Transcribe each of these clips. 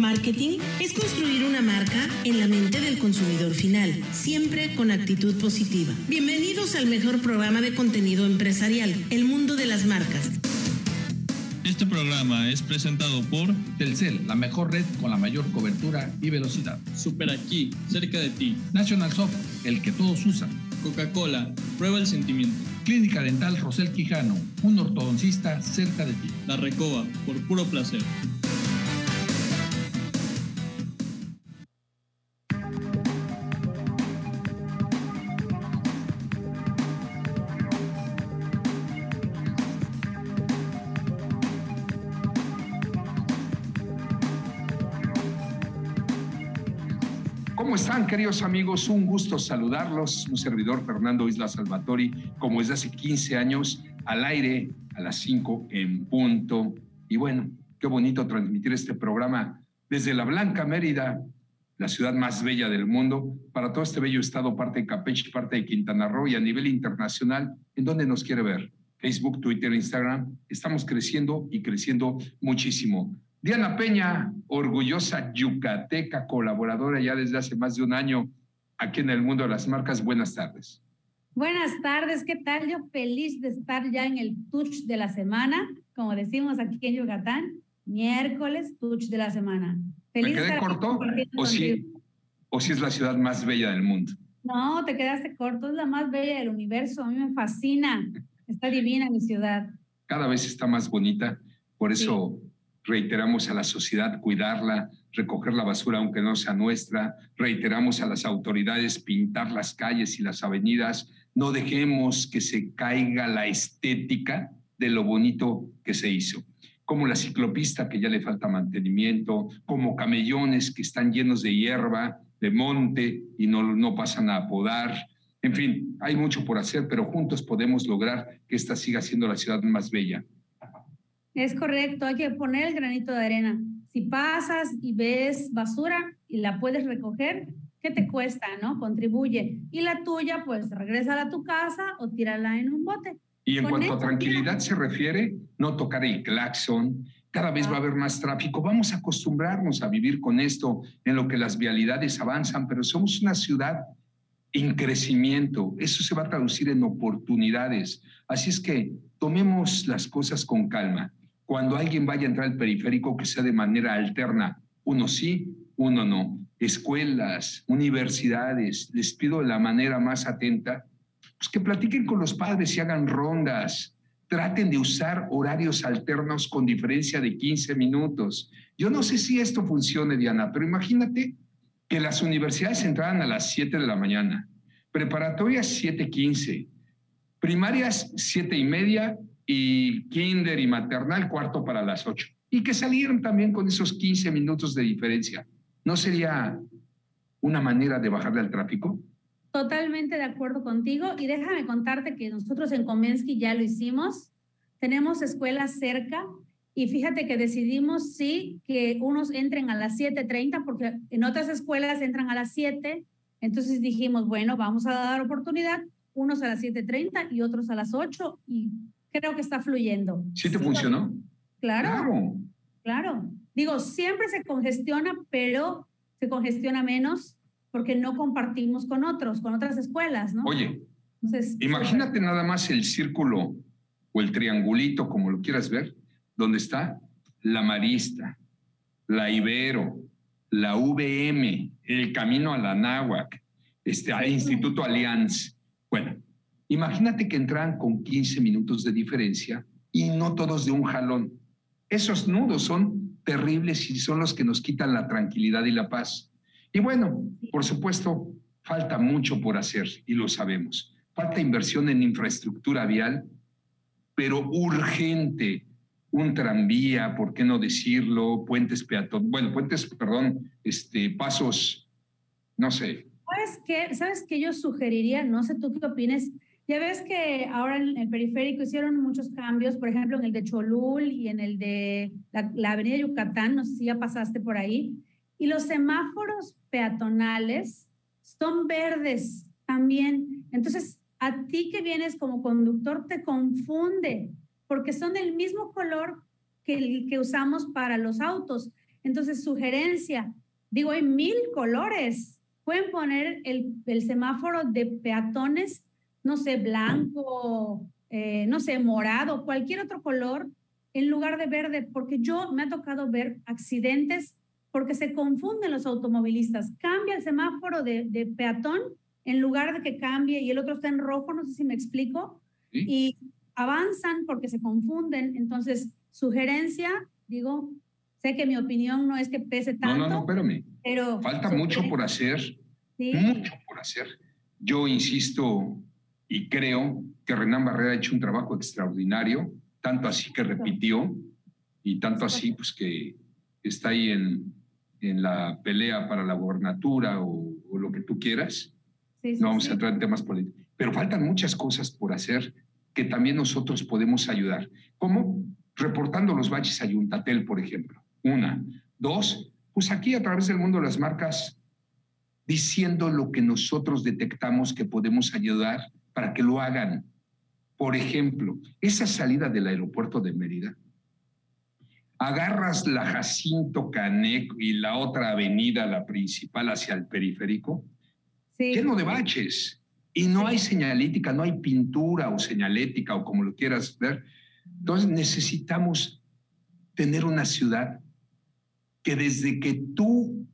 Marketing es construir una marca en la mente del consumidor final, siempre con actitud positiva. Bienvenidos al mejor programa de contenido empresarial, El Mundo de las Marcas. Este programa es presentado por Telcel, la mejor red con la mayor cobertura y velocidad. Super Aquí, cerca de ti. National Soft, el que todos usan. Coca-Cola, prueba el sentimiento. Clínica Dental Rosel Quijano, un ortodoncista cerca de ti. La Recoba, por puro placer. Queridos amigos? Un gusto saludarlos. Un servidor, Fernando Isla Salvatori, como desde hace 15 años, al aire a las 5 en punto. Y bueno, qué bonito transmitir este programa desde la Blanca Mérida, la ciudad más bella del mundo, para todo este bello estado, parte de Campeche, parte de Quintana Roo y a nivel internacional, en donde nos quiere ver. Facebook, Twitter, Instagram, estamos creciendo y creciendo muchísimo. Diana Peña, orgullosa yucateca, colaboradora ya desde hace más de un año aquí en el mundo de las marcas. Buenas tardes. Buenas tardes, ¿qué tal? Yo feliz de estar ya en el touch de la semana, como decimos aquí en Yucatán, miércoles, touch de la semana. Feliz ¿Me quedé corto o si, o si es la ciudad más bella del mundo? No, te quedaste corto, es la más bella del universo, a mí me fascina, está divina mi ciudad. Cada vez está más bonita, por eso... Sí reiteramos a la sociedad cuidarla, recoger la basura aunque no sea nuestra, reiteramos a las autoridades pintar las calles y las avenidas, no dejemos que se caiga la estética de lo bonito que se hizo, como la ciclopista que ya le falta mantenimiento, como camellones que están llenos de hierba, de monte y no, no pasan a podar. En fin, hay mucho por hacer, pero juntos podemos lograr que esta siga siendo la ciudad más bella. Es correcto, hay que poner el granito de arena. Si pasas y ves basura y la puedes recoger, ¿qué te cuesta, no? Contribuye. Y la tuya, pues regresa a tu casa o tírala en un bote. Y en cuanto a tranquilidad se refiere, no tocar el claxon. Cada vez va a haber más tráfico. Vamos a acostumbrarnos a vivir con esto en lo que las vialidades avanzan, pero somos una ciudad en crecimiento. Eso se va a traducir en oportunidades. Así es que tomemos las cosas con calma cuando alguien vaya a entrar al periférico, que sea de manera alterna. Uno sí, uno no. Escuelas, universidades, les pido de la manera más atenta, pues que platiquen con los padres y hagan rondas. Traten de usar horarios alternos con diferencia de 15 minutos. Yo no sé si esto funcione, Diana, pero imagínate que las universidades entraran a las 7 de la mañana, preparatorias 7.15, primarias 7 y media y kinder y maternal cuarto para las 8. Y que salieron también con esos 15 minutos de diferencia. ¿No sería una manera de bajarle al tráfico? Totalmente de acuerdo contigo. Y déjame contarte que nosotros en Komensky ya lo hicimos. Tenemos escuelas cerca y fíjate que decidimos sí que unos entren a las 7.30 porque en otras escuelas entran a las 7. Entonces dijimos, bueno, vamos a dar oportunidad, unos a las 7.30 y otros a las 8 y creo que está fluyendo. ¿Sí te funcionó? Claro, claro. Claro. Digo, siempre se congestiona, pero se congestiona menos porque no compartimos con otros, con otras escuelas, ¿no? Oye, Entonces, imagínate nada más el círculo o el triangulito, como lo quieras ver, donde está la Marista, la Ibero, la VM, el camino a la Náhuac, este, al Instituto Alianz. Bueno, Imagínate que entran con 15 minutos de diferencia y no todos de un jalón. Esos nudos son terribles y son los que nos quitan la tranquilidad y la paz. Y bueno, por supuesto, falta mucho por hacer y lo sabemos. Falta inversión en infraestructura vial, pero urgente. Un tranvía, ¿por qué no decirlo? Puentes peatón, bueno, puentes, perdón, este, pasos, no sé. ¿Sabes qué? ¿Sabes qué yo sugeriría? No sé tú qué opines ya ves que ahora en el periférico hicieron muchos cambios, por ejemplo, en el de Cholul y en el de la, Avenida Yucatán, no sé si ya pasaste por ahí, y los semáforos peatonales son verdes también. Entonces, a ti que vienes como conductor te confunde, porque son del mismo color que el que usamos para los autos. Entonces, sugerencia, digo, hay mil colores. Pueden poner el, el semáforo de peatones, no sé, blanco, eh, no sé, morado, cualquier otro color, en lugar de verde, porque yo me ha tocado ver accidentes porque se confunden los automovilistas. Cambia el semáforo de, de peatón en lugar de que cambie y el otro está en rojo, no sé si me explico, y avanzan porque se confunden. Entonces, sugerencia, digo, sé que mi opinión no es que pese tanto. No, no, no, espérame. Pero Falta mucho por hacer, Sí. mucho por hacer. Yo insisto y creo que Renán Barrera ha hecho un trabajo extraordinario, tanto así que repitió y tanto así pues que está ahí en, en la pelea para la gobernatura o, o lo que tú quieras. Sí, sí, No vamos sí. a entrar en temas políticos. Pero faltan muchas cosas por hacer que también nosotros podemos ayudar. ¿Cómo? Reportando los baches a Yuntatel, por ejemplo. Una. Dos, pues aquí a través del mundo de las marcas, diciendo lo que nosotros detectamos que podemos ayudar para que lo hagan. Por ejemplo, esa salida del aeropuerto de Mérida, agarras la Jacinto Caneco y la otra avenida, la principal hacia el periférico, Sí. lleno de baches y no hay señalética, no hay pintura o señalética o como lo quieras ver. Entonces necesitamos tener una ciudad que desde que tú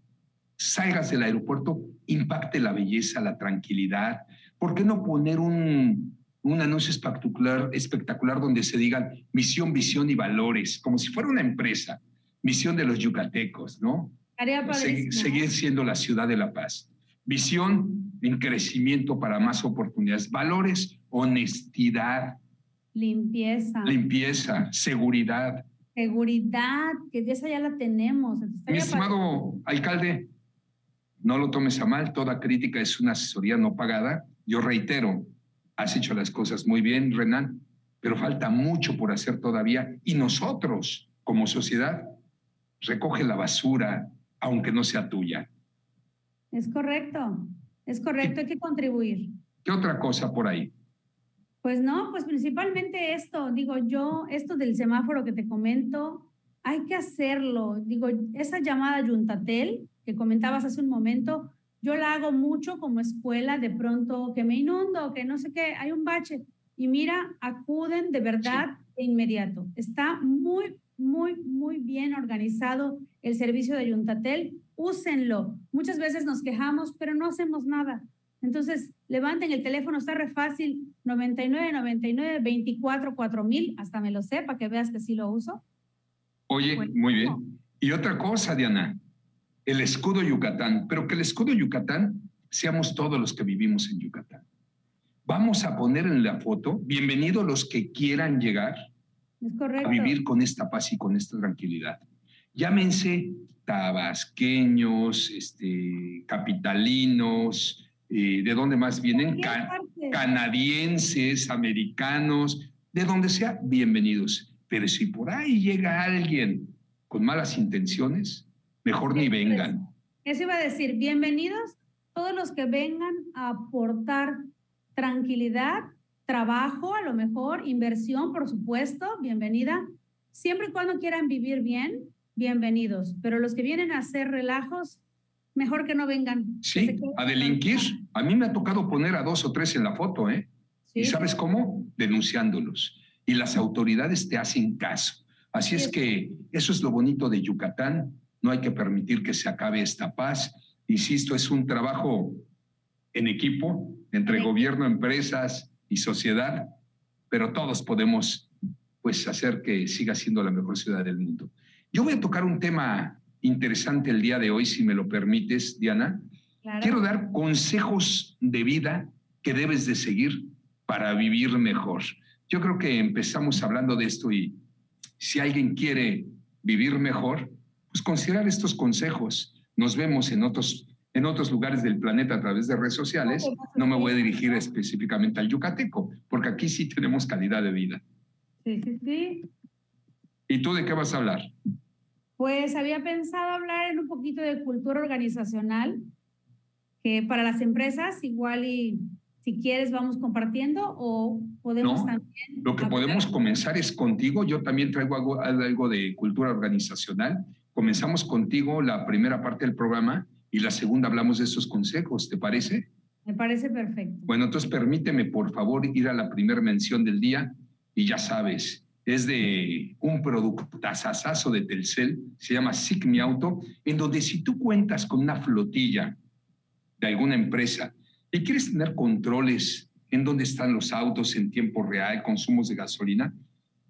salgas del aeropuerto impacte la belleza, la tranquilidad. ¿Por qué no poner un, un anuncio espectacular, espectacular donde se digan misión, visión y valores, como si fuera una empresa, misión de los yucatecos, ¿no? Estaría Se- padrísimo. seguir siendo la ciudad de la paz. Visión en crecimiento para más oportunidades. Valores, honestidad, Limpieza, limpieza, seguridad. seguridad, que esa ya la tenemos. Entonces, Mi estimado alcalde, no lo tomes a mal, toda crítica es una asesoría no pagada. Yo reitero, has hecho las cosas muy bien, Renan, pero falta mucho por hacer todavía. Y nosotros, como sociedad, recoge la basura, aunque no sea tuya. Es correcto, es correcto, hay que contribuir. ¿Qué otra cosa por ahí? Pues no, pues principalmente esto, digo yo, esto del semáforo que te comento, hay que hacerlo. Digo, esa llamada Yuntatel que comentabas hace un momento, yo la hago mucho como escuela, de pronto que me inundo, que no sé qué, hay un bache. Y mira, acuden de verdad de inmediato. Está muy, muy, muy bien organizado el servicio de Yuntatel. Úsenlo. Muchas veces nos quejamos, pero no hacemos nada. Entonces, levanten el teléfono, está re fácil, 99 99 24 4000, hasta me lo sé para que veas que sí lo uso. Oye, muy bien. Y otra cosa, Diana, el escudo Yucatán, pero que el escudo Yucatán seamos todos los que vivimos en Yucatán. Vamos a poner en la foto, bienvenidos los que quieran llegar a vivir con esta paz y con esta tranquilidad. Llámense tabasqueños, este, capitalinos, eh, ¿de dónde más vienen? Cualquier Ca- parte. canadienses, americanos, de donde sea, bienvenidos. Pero si por ahí llega alguien con malas intenciones, mejor ni vengan. Eso iba a decir, bienvenidos todos los que vengan a aportar tranquilidad, trabajo, a lo mejor, inversión, por supuesto, bienvenida. Siempre y cuando quieran vivir bien, bienvenidos. Pero los que vienen a hacer relajos, mejor que no vengan. Sí, a delinquir. A mí me ha tocado poner a dos o tres en la foto, ¿eh? Sí, ¿Y sabes cómo? Denunciándolos. Y las autoridades te hacen caso. Así es que eso es lo bonito de Yucatán. No hay que permitir que se acabe esta paz. Insisto, es un trabajo en equipo entre Sí. gobierno, empresas y sociedad, pero todos podemos pues hacer que siga siendo la mejor ciudad del mundo. Yo voy a tocar un tema interesante el día de hoy, si me lo permites, Diana. claro. Quiero dar consejos de vida que debes de seguir para vivir mejor. Yo creo que empezamos hablando de esto y si alguien quiere vivir mejor, pues considerar estos consejos. Nos vemos en otros, en otros lugares del planeta a través de redes sociales. No me voy a dirigir específicamente al yucateco, porque aquí sí tenemos calidad de vida. Sí, sí, sí. ¿Y tú de qué vas a hablar? Pues había pensado hablar en un poquito de cultura organizacional, que para las empresas igual y si quieres vamos compartiendo o podemos No, también... Lo que hablar- podemos comenzar es contigo. Yo también traigo algo, algo de cultura organizacional comenzamos contigo la primera parte del programa y la segunda hablamos de esos consejos, ¿te parece? Me parece perfecto. Bueno, entonces permíteme por favor ir a la primera mención del día y ya sabes, es de un producto tasazazo de Telcel, se llama SIC Mi Auto, en donde si tú cuentas con una flotilla de alguna empresa y quieres tener controles en dónde están los autos en tiempo real, consumos de gasolina,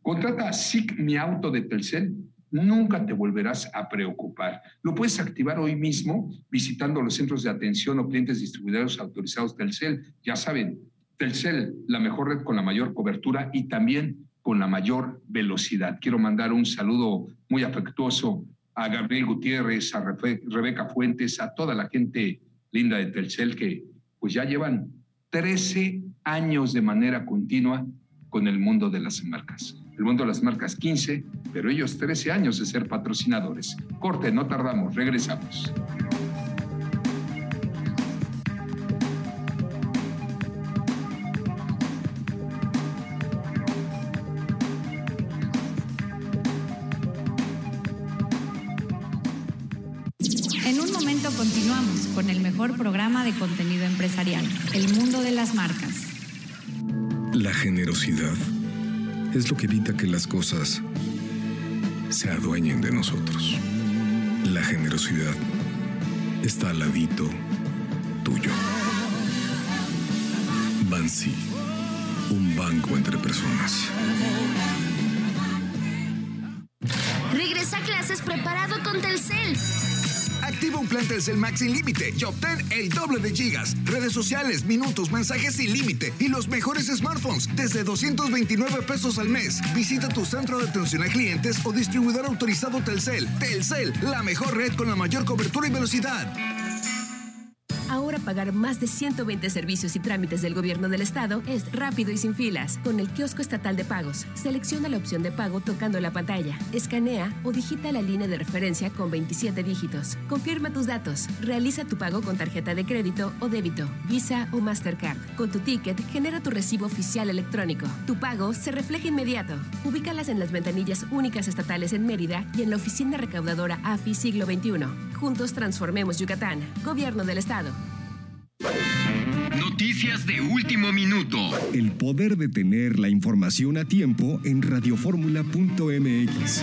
contrata SIC Mi Auto de Telcel nunca te volverás a preocupar. Lo puedes activar hoy mismo visitando los centros de atención o clientes distribuidores autorizados Telcel. Ya saben, Telcel, la mejor red con la mayor cobertura y también con la mayor velocidad. Quiero mandar un saludo muy afectuoso a Gabriel Gutiérrez, a Rebeca Fuentes, a toda la gente linda de Telcel que pues ya llevan 13 años de manera continua con el mundo de las marcas. El mundo de las marcas 15, pero ellos 13 años de ser patrocinadores. Corte, no tardamos, regresamos. En un momento continuamos con el mejor programa de contenido empresarial, El Mundo de las Marcas. La generosidad es lo que evita que las cosas se adueñen de nosotros. La generosidad está al ladito tuyo. Bansi, un banco entre personas. Telcel Max sin límite y obtén el doble de gigas, redes sociales, minutos, mensajes sin límite y los mejores smartphones desde 229 pesos al mes. Visita tu centro de atención a clientes o distribuidor autorizado Telcel. Telcel, la mejor red con la mayor cobertura y velocidad. Pagar más de 120 servicios y trámites del gobierno del estado es rápido y sin filas. Con el kiosco estatal de pagos, selecciona la opción de pago tocando la pantalla, escanea o digita la línea de referencia con 27 dígitos. Confirma tus datos. Realiza tu pago con tarjeta de crédito o débito, Visa o Mastercard. Con tu ticket, genera tu recibo oficial electrónico. Tu pago se refleja inmediato. Ubícalas en las ventanillas únicas estatales en Mérida y en la oficina recaudadora AFI Siglo XXI. Juntos transformemos Yucatán. Gobierno del Estado. Noticias de último minuto. El poder de tener la información a tiempo en radioformula.mx.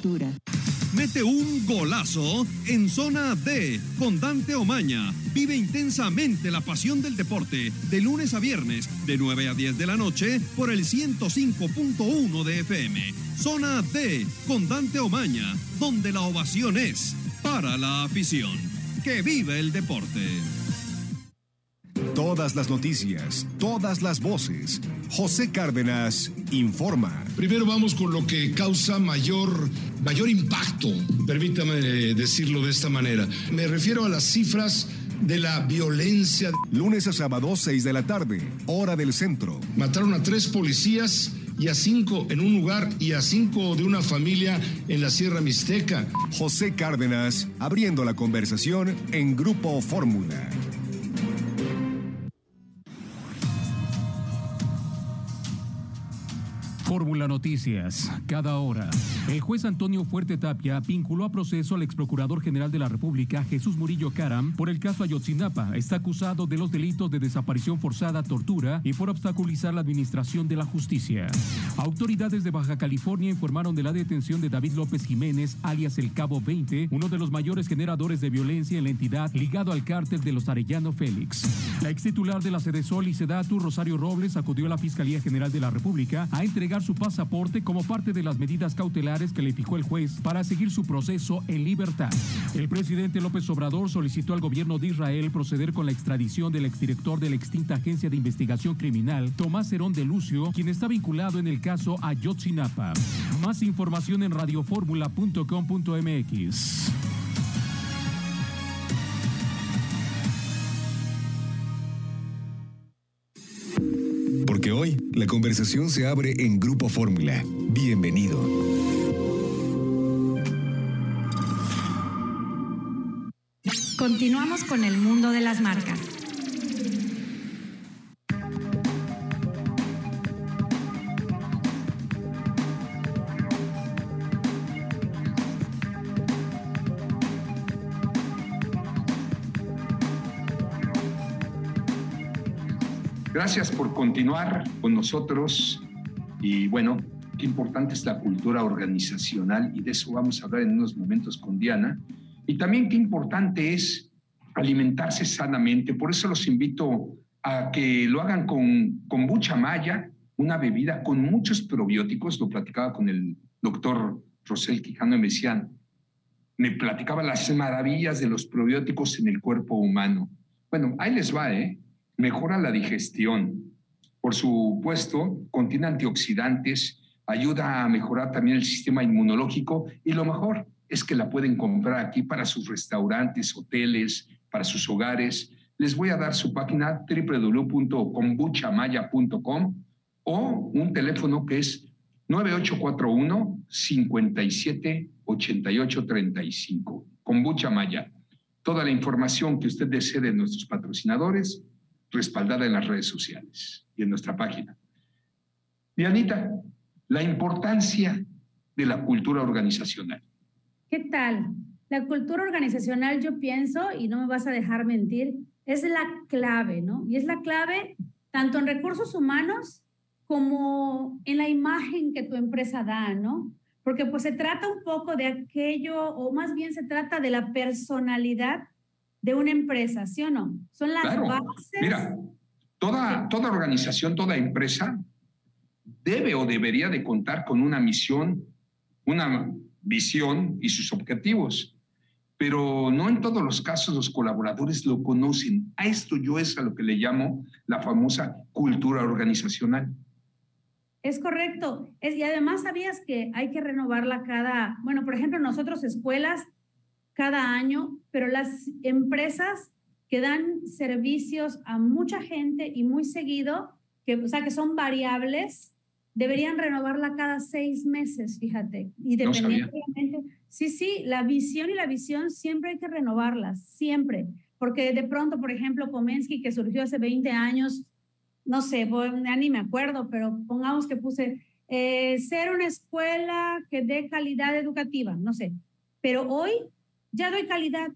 Mete un golazo en zona D con Dante Omaña. Vive intensamente la pasión del deporte de lunes a viernes de 9 a 10 de la noche por el 105.1 de FM. Zona D con Dante Omaña, donde la ovación es para la afición. Que vive el deporte. Todas las noticias, todas las voces. José Cárdenas informa. Primero vamos con lo que causa mayor, mayor impacto, permítame decirlo de esta manera. Me refiero a las cifras de la violencia. Lunes a sábado, 6 de la tarde, hora del centro. Mataron a tres policías y a cinco en un lugar y a cinco de una familia en la Sierra Mixteca. José Cárdenas, abriendo la conversación en Grupo Fórmula. Fórmula Noticias, cada hora. El juez Antonio Fuerte Tapia vinculó a proceso al ex procurador general de la República, Jesús Murillo Caram, por el caso Ayotzinapa. Está acusado de los delitos de desaparición forzada, tortura y por obstaculizar la administración de la justicia. Autoridades de Baja California informaron de la detención de David López Jiménez, alias el Cabo 20, uno de los mayores generadores de violencia en la entidad ligado al cártel de los Arellano Félix. La ex titular de la Sede Sol y Sedatu, Rosario Robles, acudió a la Fiscalía General de la República a entregar su pasaporte como parte de las medidas cautelares que le fijó el juez para seguir su proceso en libertad. El presidente López Obrador solicitó al gobierno de Israel proceder con la extradición del exdirector de la extinta Agencia de Investigación Criminal, Tomás Herón de Lucio, quien está vinculado en el caso Ayotzinapa. Más información en radioformula.com.mx. hoy la conversación se abre en Grupo Fórmula. Bienvenido. Continuamos con el mundo de las marcas. Gracias por continuar con nosotros y bueno, qué importante es la cultura organizacional y de eso vamos a hablar en unos momentos con Diana. Y también qué importante es alimentarse sanamente. Por eso los invito a que lo hagan con kombucha maya, una bebida con muchos probióticos. Lo platicaba con el doctor Rosel Quijano y me decían, me platicaba las maravillas de los probióticos en el cuerpo humano. Bueno, ahí les va, ¿eh? Mejora la digestión. Por supuesto, contiene antioxidantes, ayuda a mejorar también el sistema inmunológico y lo mejor es que la pueden comprar aquí para sus restaurantes, hoteles, para sus hogares. Les voy a dar su página www.kombuchamaya.com o un teléfono que es 9841 57 88 35. Kombucha Maya. Toda la información que usted desee de nuestros patrocinadores respaldada en las redes sociales y en nuestra página. Dianita, la importancia de la cultura organizacional. ¿Qué tal? La cultura organizacional, yo pienso, y no me vas a dejar mentir, es la clave, ¿no? Y es la clave tanto en recursos humanos como en la imagen que tu empresa da, ¿no? Porque pues se trata un poco de aquello, o más bien se trata de la personalidad de una empresa, ¿sí o no? Son las bases. Mira, toda, toda organización, toda empresa debe o debería de contar con una misión, una visión y sus objetivos. Pero no en todos los casos los colaboradores lo conocen. A esto yo es a lo que le llamo la famosa cultura organizacional. Es correcto. Es, y además sabías que hay que renovarla cada, bueno, por ejemplo, nosotros escuelas cada año, pero las empresas que dan servicios a mucha gente y muy seguido, que, o sea, que son variables, deberían renovarla cada seis meses, fíjate. Independientemente. sí, sí, la visión y la visión siempre hay que renovarlas, siempre. Porque de pronto, por ejemplo, Komensky, que surgió hace 20 años, no sé, ya ni me acuerdo, pero pongamos que puse eh, ser una escuela que dé calidad educativa, no sé. Pero hoy ya doy calidad.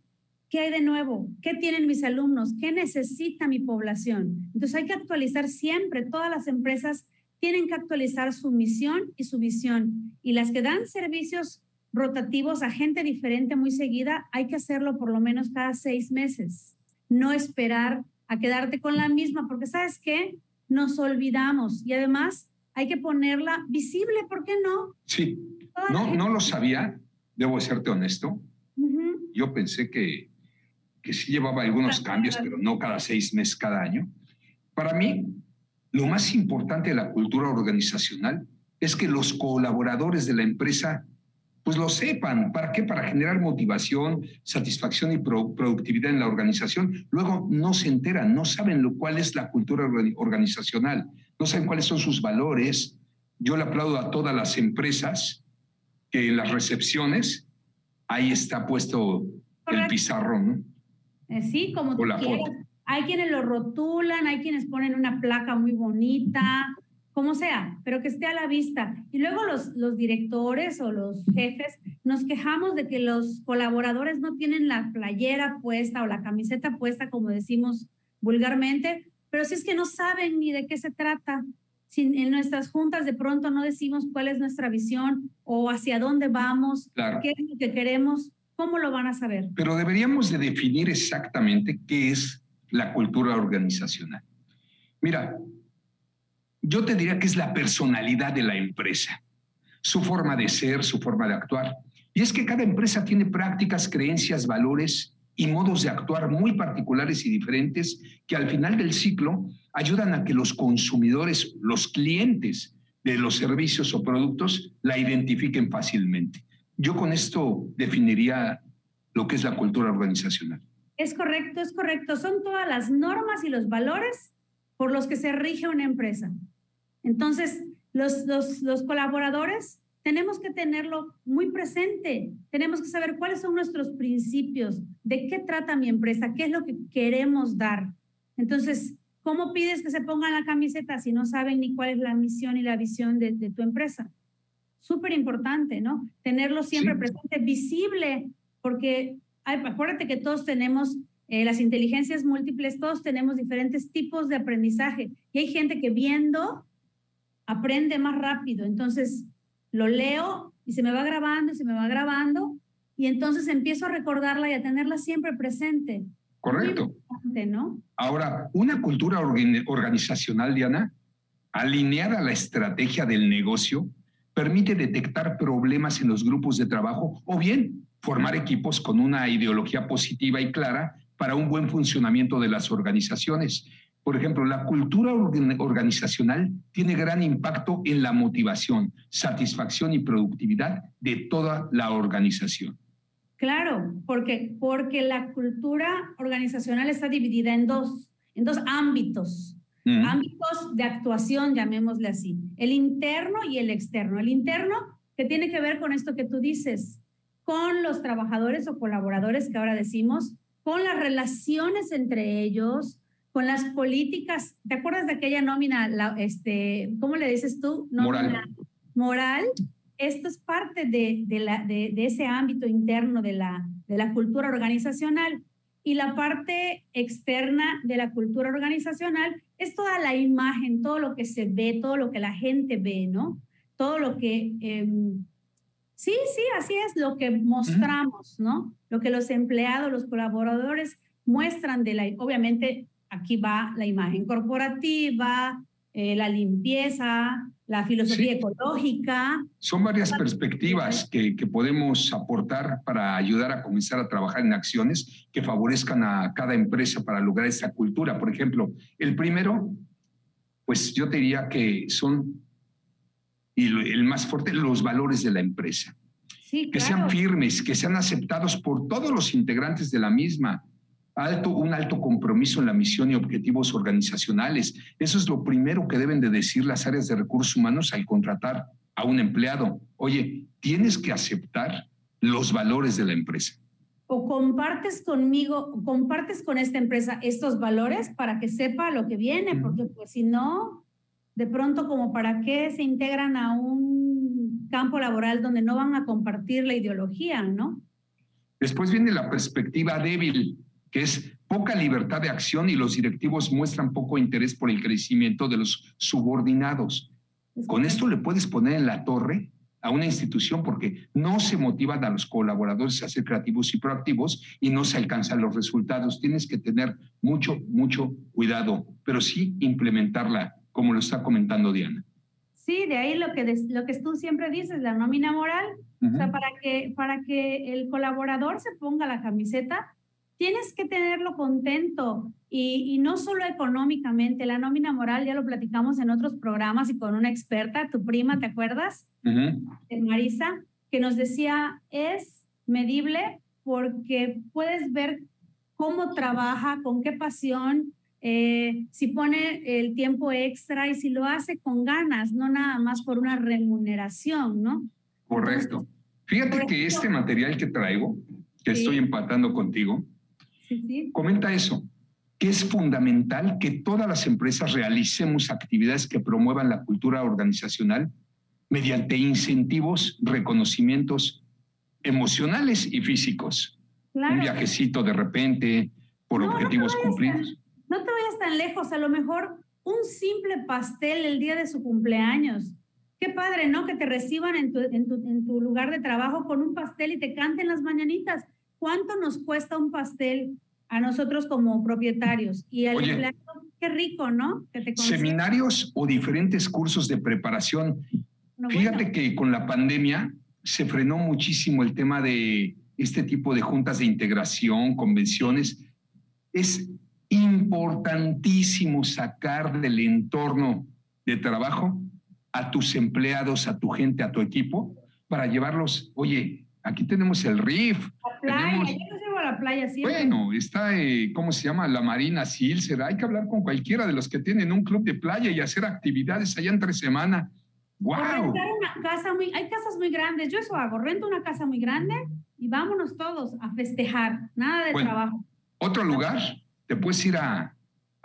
¿Qué hay de nuevo? ¿Qué tienen mis alumnos? ¿Qué necesita mi población? Entonces hay que actualizar siempre. Todas las empresas tienen que actualizar su misión y su visión. Y las que dan servicios rotativos a gente diferente muy seguida, hay que hacerlo por lo menos cada seis meses. No esperar a quedarte con la misma, porque sabes qué? Nos olvidamos y además hay que ponerla visible, ¿por qué no? Sí, no, no lo sabía, debo serte honesto yo pensé que, que sí llevaba algunos cambios, pero no cada seis meses, cada año. Para mí, lo más importante de la cultura organizacional es que los colaboradores de la empresa pues lo sepan. ¿Para qué? Para generar motivación, satisfacción y productividad en la organización. Luego no se enteran, no saben lo cuál es la cultura organizacional, no saben cuáles son sus valores, yo le aplaudo a todas las empresas que en las recepciones ahí está puesto el pizarrón, ¿no? Eh, sí, como tú Hay quienes lo rotulan, hay quienes ponen una placa muy bonita, como sea, pero que esté a la vista. Y luego los, los directores o los jefes nos quejamos de que los colaboradores no tienen la playera puesta o la camiseta puesta, como decimos vulgarmente, pero si es que no saben ni de qué se trata. Si en nuestras juntas de pronto no decimos cuál es nuestra visión o hacia dónde vamos, qué es lo que queremos, ¿Cómo lo van a saber? Pero deberíamos de definir exactamente qué es la cultura organizacional. Mira, yo te diría que es la personalidad de la empresa, su forma de ser, su forma de actuar. Y es que cada empresa tiene prácticas, creencias, valores y modos de actuar muy particulares y diferentes que al final del ciclo ayudan a que los consumidores, los clientes de los servicios o productos la identifiquen fácilmente. Yo con esto definiría lo que es la cultura organizacional. Es correcto, es correcto. Son todas las normas y los valores por los que se rige una empresa. Entonces, los, los, colaboradores tenemos que tenerlo muy presente. Tenemos que saber cuáles son nuestros principios, de qué trata mi empresa, qué es lo que queremos dar. Entonces, ¿cómo pides que se pongan la camiseta si no saben ni cuál es la misión y la visión de, de tu empresa? súper importante, ¿no? Tenerlo siempre presente, visible, porque acuérdate que todos tenemos eh, las inteligencias múltiples, todos tenemos diferentes tipos de aprendizaje y hay gente que viendo aprende más rápido, entonces lo leo y se me va grabando y se me va grabando y entonces empiezo a recordarla y a tenerla siempre presente. Correcto. ¿no? Ahora, una cultura organizacional, Diana, alineada a la estrategia del negocio, permite detectar problemas en los grupos de trabajo o bien formar equipos con una ideología positiva y clara para un buen funcionamiento de las organizaciones. Por ejemplo, la cultura organizacional tiene gran impacto en la motivación, satisfacción y productividad de toda la organización. Claro, porque, porque la cultura organizacional está dividida en dos, en dos ámbitos ámbitos de actuación, llamémosle así, el interno y el externo. El interno, que tiene que ver con esto que tú dices, con los trabajadores o colaboradores que ahora decimos, con las relaciones entre ellos, con las políticas. ¿Te acuerdas de aquella nómina, este, ¿cómo le dices tú? moral. Moral. Esto es parte de, de, la, de, de ese ámbito interno de la, de la cultura organizacional. Y la parte externa de la cultura organizacional es toda la imagen, todo lo que se ve, todo lo que la gente ve, ¿no? Todo lo que... Em, sí, sí, así es lo que mostramos, ¿no? Lo que los empleados, los colaboradores muestran de la... Obviamente, aquí va la imagen corporativa, eh, la limpieza, la filosofía ecológica. Son varias perspectivas que, que, podemos aportar para ayudar a comenzar a trabajar en acciones que favorezcan a cada empresa para lograr esa cultura. Por ejemplo, el primero, pues yo te diría que son, y el más fuerte, los valores de la empresa. Sí, que sean firmes, que sean aceptados por todos los integrantes de la misma alto, un alto compromiso en la misión y objetivos organizacionales. Eso es lo primero que deben de decir las áreas de recursos humanos al contratar a un empleado. Oye, tienes que aceptar los valores de la empresa. O compartes conmigo, compartes con esta empresa estos valores para que sepa lo que viene, porque pues si no, de pronto como para qué se integran a un campo laboral donde no van a compartir la ideología, ¿no? Después viene la perspectiva débil que es poca libertad de acción y los directivos muestran poco interés por el crecimiento de los subordinados. Con esto le puedes poner en la torre a una institución porque no se motivan a los colaboradores a ser creativos y proactivos y no se alcanzan los resultados. Tienes que tener mucho, mucho cuidado, pero sí implementarla, como lo está comentando Diana. Sí, de ahí lo que, lo que tú siempre dices, la nómina moral. O sea, para que, para que el colaborador se ponga la camiseta, tienes que tenerlo contento y, no solo económicamente, la nómina moral ya lo platicamos en otros programas y con una experta, tu prima, ¿te acuerdas? Marisa, que nos decía, es medible porque puedes ver cómo trabaja, con qué pasión, eh, si pone el tiempo extra y si lo hace con ganas, no nada más por una remuneración, ¿no? Correcto. Fíjate que este material que traigo, que estoy empatando contigo, comenta eso, que es fundamental que todas las empresas realicemos actividades que promuevan la cultura organizacional mediante incentivos, reconocimientos emocionales y físicos. Un viajecito de repente por objetivos cumplidos. no te vayas tan lejos, a lo mejor un simple pastel el día de su cumpleaños. Qué padre, ¿no? Que te reciban en tu, en tu, en tu lugar de trabajo con un pastel y te canten las mañanitas. ¿Cuánto nos cuesta un pastel a nosotros como propietarios? Y al empleado, qué rico, ¿no? Seminarios o diferentes cursos de preparación. Fíjate que con la pandemia se frenó muchísimo el tema de este tipo de juntas de integración, convenciones. Es importantísimo sacar del entorno de trabajo a tus empleados, a tu gente, a tu equipo, para llevarlos, oye, aquí tenemos el RIF. La playa, yo no llevo a la playa siempre. Bueno, está, eh, ¿cómo se llama? La Marina Silser. Hay que hablar con cualquiera de los que tienen un club de playa y hacer actividades allá entre semana. ¡Wow! Una casa muy, hay casas muy grandes. Yo eso hago, rento una casa muy grande y vámonos todos a festejar. Nada de trabajo. Otro lugar, te puedes ir a,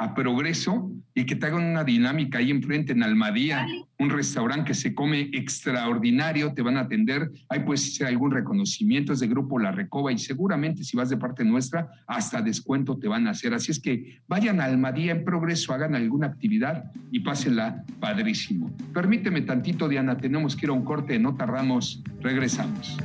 a Progreso y que te hagan una dinámica ahí enfrente en Almadía, un restaurante que se come extraordinario, te van a atender, ahí puedes hacer algún reconocimiento, es de Grupo La Recoba y seguramente si vas de parte nuestra, hasta descuento te van a hacer. Así es que vayan a Almadía en Progreso, hagan alguna actividad y pásenla padrísimo. Permíteme tantito, Diana, tenemos que ir a un corte, no tardamos, regresamos.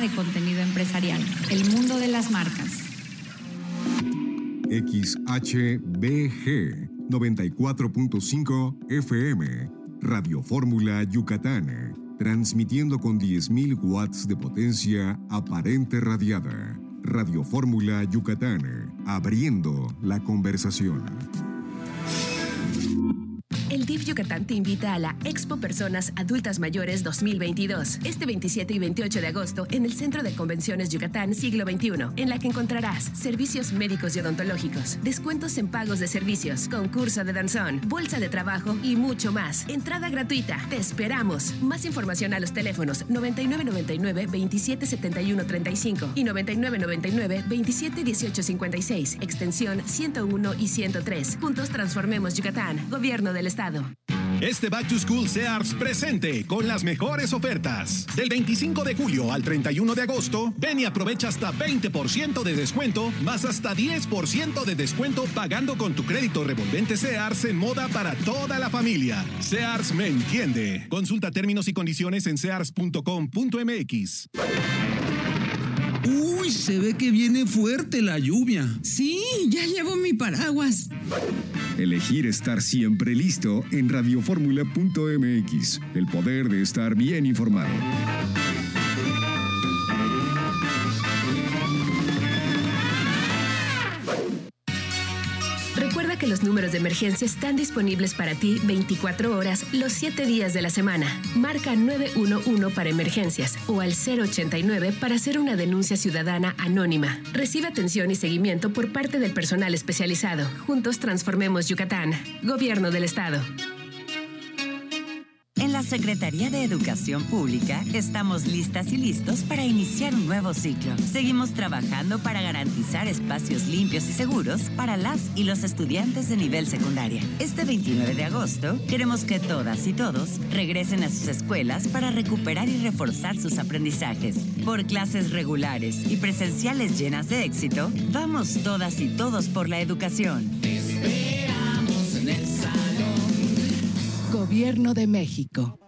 De contenido empresarial, El Mundo de las Marcas. XHBG 94.5 FM, Radio Fórmula Yucatán, transmitiendo con 10.000 watts de potencia aparente radiada. Radio Fórmula Yucatán, abriendo la conversación. Yucatán te invita a la Expo Personas Adultas Mayores 2022, este 27 y 28 de agosto en el Centro de Convenciones Yucatán Siglo XXI, en la que encontrarás servicios médicos y odontológicos, descuentos en pagos de servicios, concurso de danzón, bolsa de trabajo y mucho más. Entrada gratuita. Te esperamos. Más información a los teléfonos 9999 2771 35 y 9999 271856, extensión 101 y 103. Juntos transformemos Yucatán. Gobierno del Estado. Este Back to School Sears presente con las mejores ofertas. Del 25 de julio al 31 de agosto, ven y aprovecha hasta 20% de descuento, más hasta 10% de descuento pagando con tu crédito revolvente Sears en moda para toda la familia. Sears me entiende. Consulta términos y condiciones en sears.com.mx. Uy, se ve que viene fuerte la lluvia. Sí, ya llevo mi paraguas. Elegir estar siempre listo en radioformula.mx. El poder de estar bien informado. Los números de emergencia están disponibles para ti 24 horas los 7 días de la semana. Marca 911 para emergencias o al 089 para hacer una denuncia ciudadana anónima. Recibe atención y seguimiento por parte del personal especializado. Juntos transformemos Yucatán. Gobierno del Estado. La Secretaría de Educación Pública estamos listas y listos para iniciar un nuevo ciclo. Seguimos trabajando para garantizar espacios limpios y seguros para las y los estudiantes de nivel secundaria. Este 29 de agosto queremos que todas y todos regresen a sus escuelas para recuperar y reforzar sus aprendizajes. Por clases regulares y presenciales llenas de éxito, vamos todas y todos por la educación. Gobierno de México.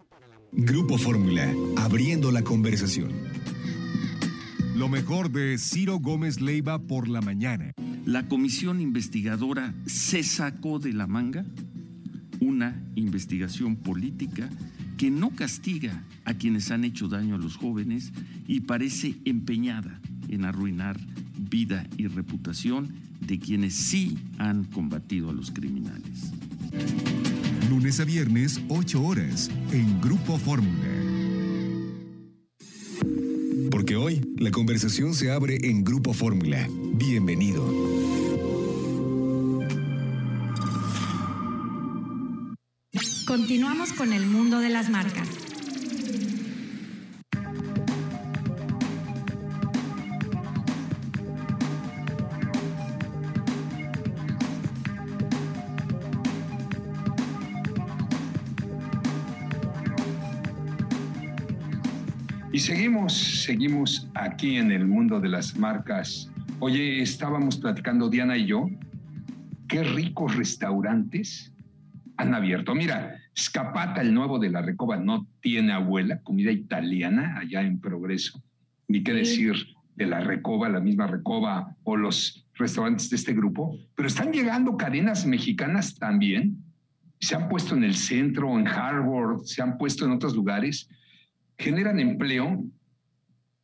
Grupo Fórmula, abriendo la conversación. Lo mejor de Ciro Gómez Leiva por la mañana. La comisión investigadora se sacó de la manga una investigación política que no castiga a quienes han hecho daño a los jóvenes y parece empeñada en arruinar vida y reputación de quienes sí han combatido a los criminales. Lunes a viernes, 8 horas, en Grupo Fórmula. Porque hoy la conversación se abre en Grupo Fórmula. Bienvenido. Continuamos con el mundo de las marcas. Seguimos, aquí en el mundo de las marcas. Oye, estábamos platicando Diana y yo, qué ricos restaurantes han abierto. Mira, Scapata, el nuevo de la Recoba, no tiene abuela, comida italiana allá en Progreso. Ni qué decir de la Recoba, la misma Recoba o los restaurantes de este grupo, pero están llegando cadenas mexicanas también. Se han puesto en el centro, en Harvard, se han puesto en otros lugares generan empleo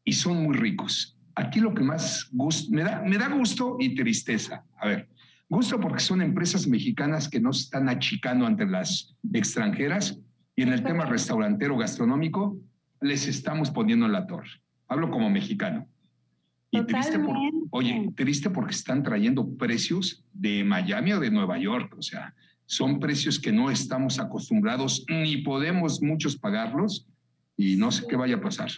y son muy ricos. Aquí lo que más gusto, me da, me da gusto y tristeza. A ver, gusto porque son empresas mexicanas que no se están achicando ante las extranjeras y en el tema restaurantero gastronómico les estamos poniendo en la torre. Hablo como mexicano. Y triste por, oye, triste porque están trayendo precios de Miami o de Nueva York. O sea, son precios que no estamos acostumbrados ni podemos muchos pagarlos y no sé qué vaya a pasar.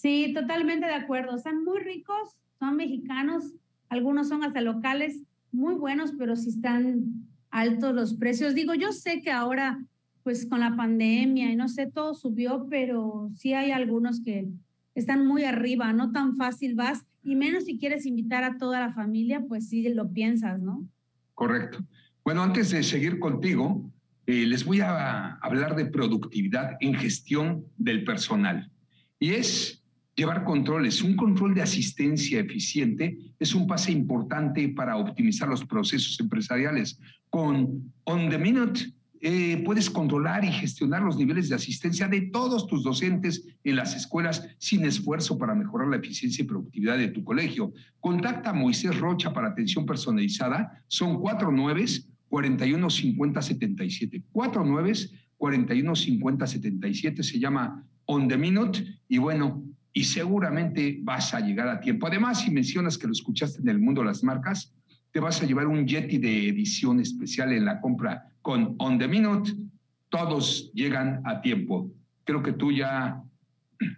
Sí, totalmente de acuerdo. Están muy ricos, son mexicanos, algunos son hasta locales, muy buenos, pero sí están altos los precios. Digo, yo sé que ahora, pues con la pandemia y no sé, todo subió, pero sí hay algunos que están muy arriba, no tan fácil vas, y menos si quieres invitar a toda la familia, pues sí lo piensas, ¿no? Correcto. Bueno, antes de seguir contigo, eh, les voy a hablar de productividad en gestión del personal. Y es llevar controles. Un control de asistencia eficiente es un pase importante para optimizar los procesos empresariales. Con On the Minute eh, puedes controlar y gestionar los niveles de asistencia de todos tus docentes en las escuelas sin esfuerzo para mejorar la eficiencia y productividad de tu colegio. Contacta a Moisés Rocha para atención personalizada. Son cuatro nueves 41 50 77. Cuatro nueves, 41 50 77. Se llama On the Minute. Y bueno, y seguramente vas a llegar a tiempo. Además, si mencionas que lo escuchaste en el mundo de las marcas, te vas a llevar un Yeti de edición especial en la compra con On the Minute. Todos llegan a tiempo. Creo que tú ya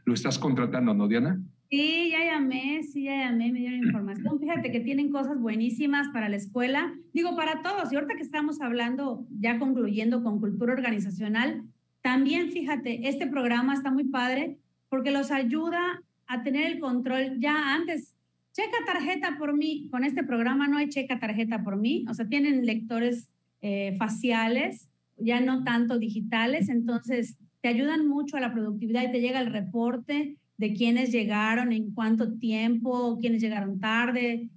lo estás contratando, ¿no, Diana? Sí, ya llamé, sí, ya llamé, me dieron información. Fíjate que tienen cosas buenísimas para la escuela, digo, para todos. Y ahorita que estamos hablando, ya concluyendo con cultura organizacional, también fíjate, este programa está muy padre porque los ayuda a tener el control ya antes. Checa tarjeta por mí. Con este programa no hay checa tarjeta por mí. O sea, tienen lectores eh, faciales, ya no tanto digitales. Entonces, te ayudan mucho a la productividad y te llega el reporte de quiénes llegaron, en cuánto tiempo, quiénes llegaron tarde,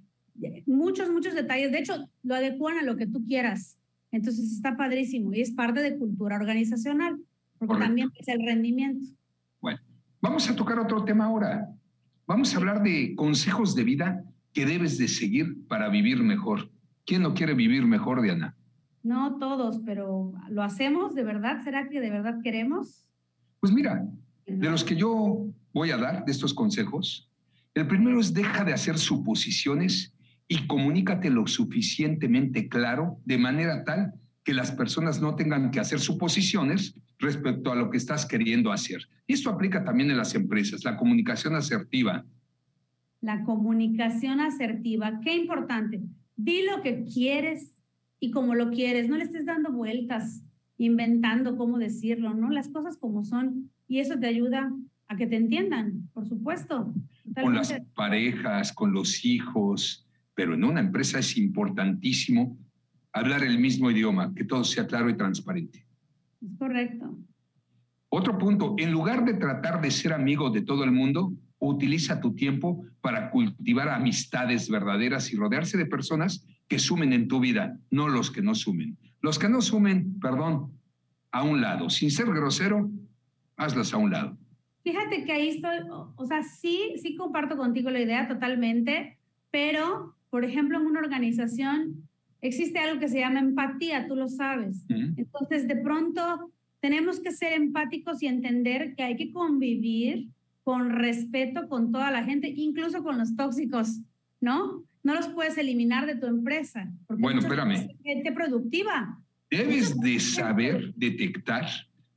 muchos, muchos detalles. De hecho, lo adecuan a lo que tú quieras. Entonces está padrísimo y es parte de cultura organizacional, porque también es el rendimiento. Vamos a tocar otro tema ahora. Vamos a hablar de consejos de vida que debes de seguir para vivir mejor. ¿Quién no quiere vivir mejor, Diana? No todos, pero ¿lo hacemos de verdad? ¿Será que de verdad queremos? Pues mira, de los que yo voy a dar de estos consejos. El primero es deja de hacer suposiciones y comunícate lo suficientemente claro de manera tal que las personas no tengan que hacer suposiciones respecto a lo que estás queriendo hacer. Y esto aplica también en las empresas, la comunicación asertiva. La comunicación asertiva, qué importante. Di lo que quieres y como lo quieres, no le estés dando vueltas, inventando cómo decirlo, ¿no? Las cosas como son. Y eso te ayuda a que te entiendan, por supuesto. Con las parejas, con los hijos, pero en una empresa es importantísimo hablar el mismo idioma, que todo sea claro y transparente. Es correcto. Otro punto, en lugar de tratar de ser amigo de todo el mundo, utiliza tu tiempo para cultivar amistades verdaderas y rodearse de personas que sumen en tu vida, no los que no sumen. Los que no sumen, perdón, a un lado, sin ser grosero, hazlas a un lado. Fíjate que ahí estoy, o sea, sí, sí comparto contigo la idea totalmente, pero, por ejemplo, en una organización existe algo que se llama empatía, tú lo sabes. Entonces, de pronto, tenemos que ser empáticos y entender que hay que convivir con respeto con toda la gente, incluso con los tóxicos, ¿no? No los puedes eliminar de tu empresa. Bueno, espérame. Gente productiva. Debes de saber detectar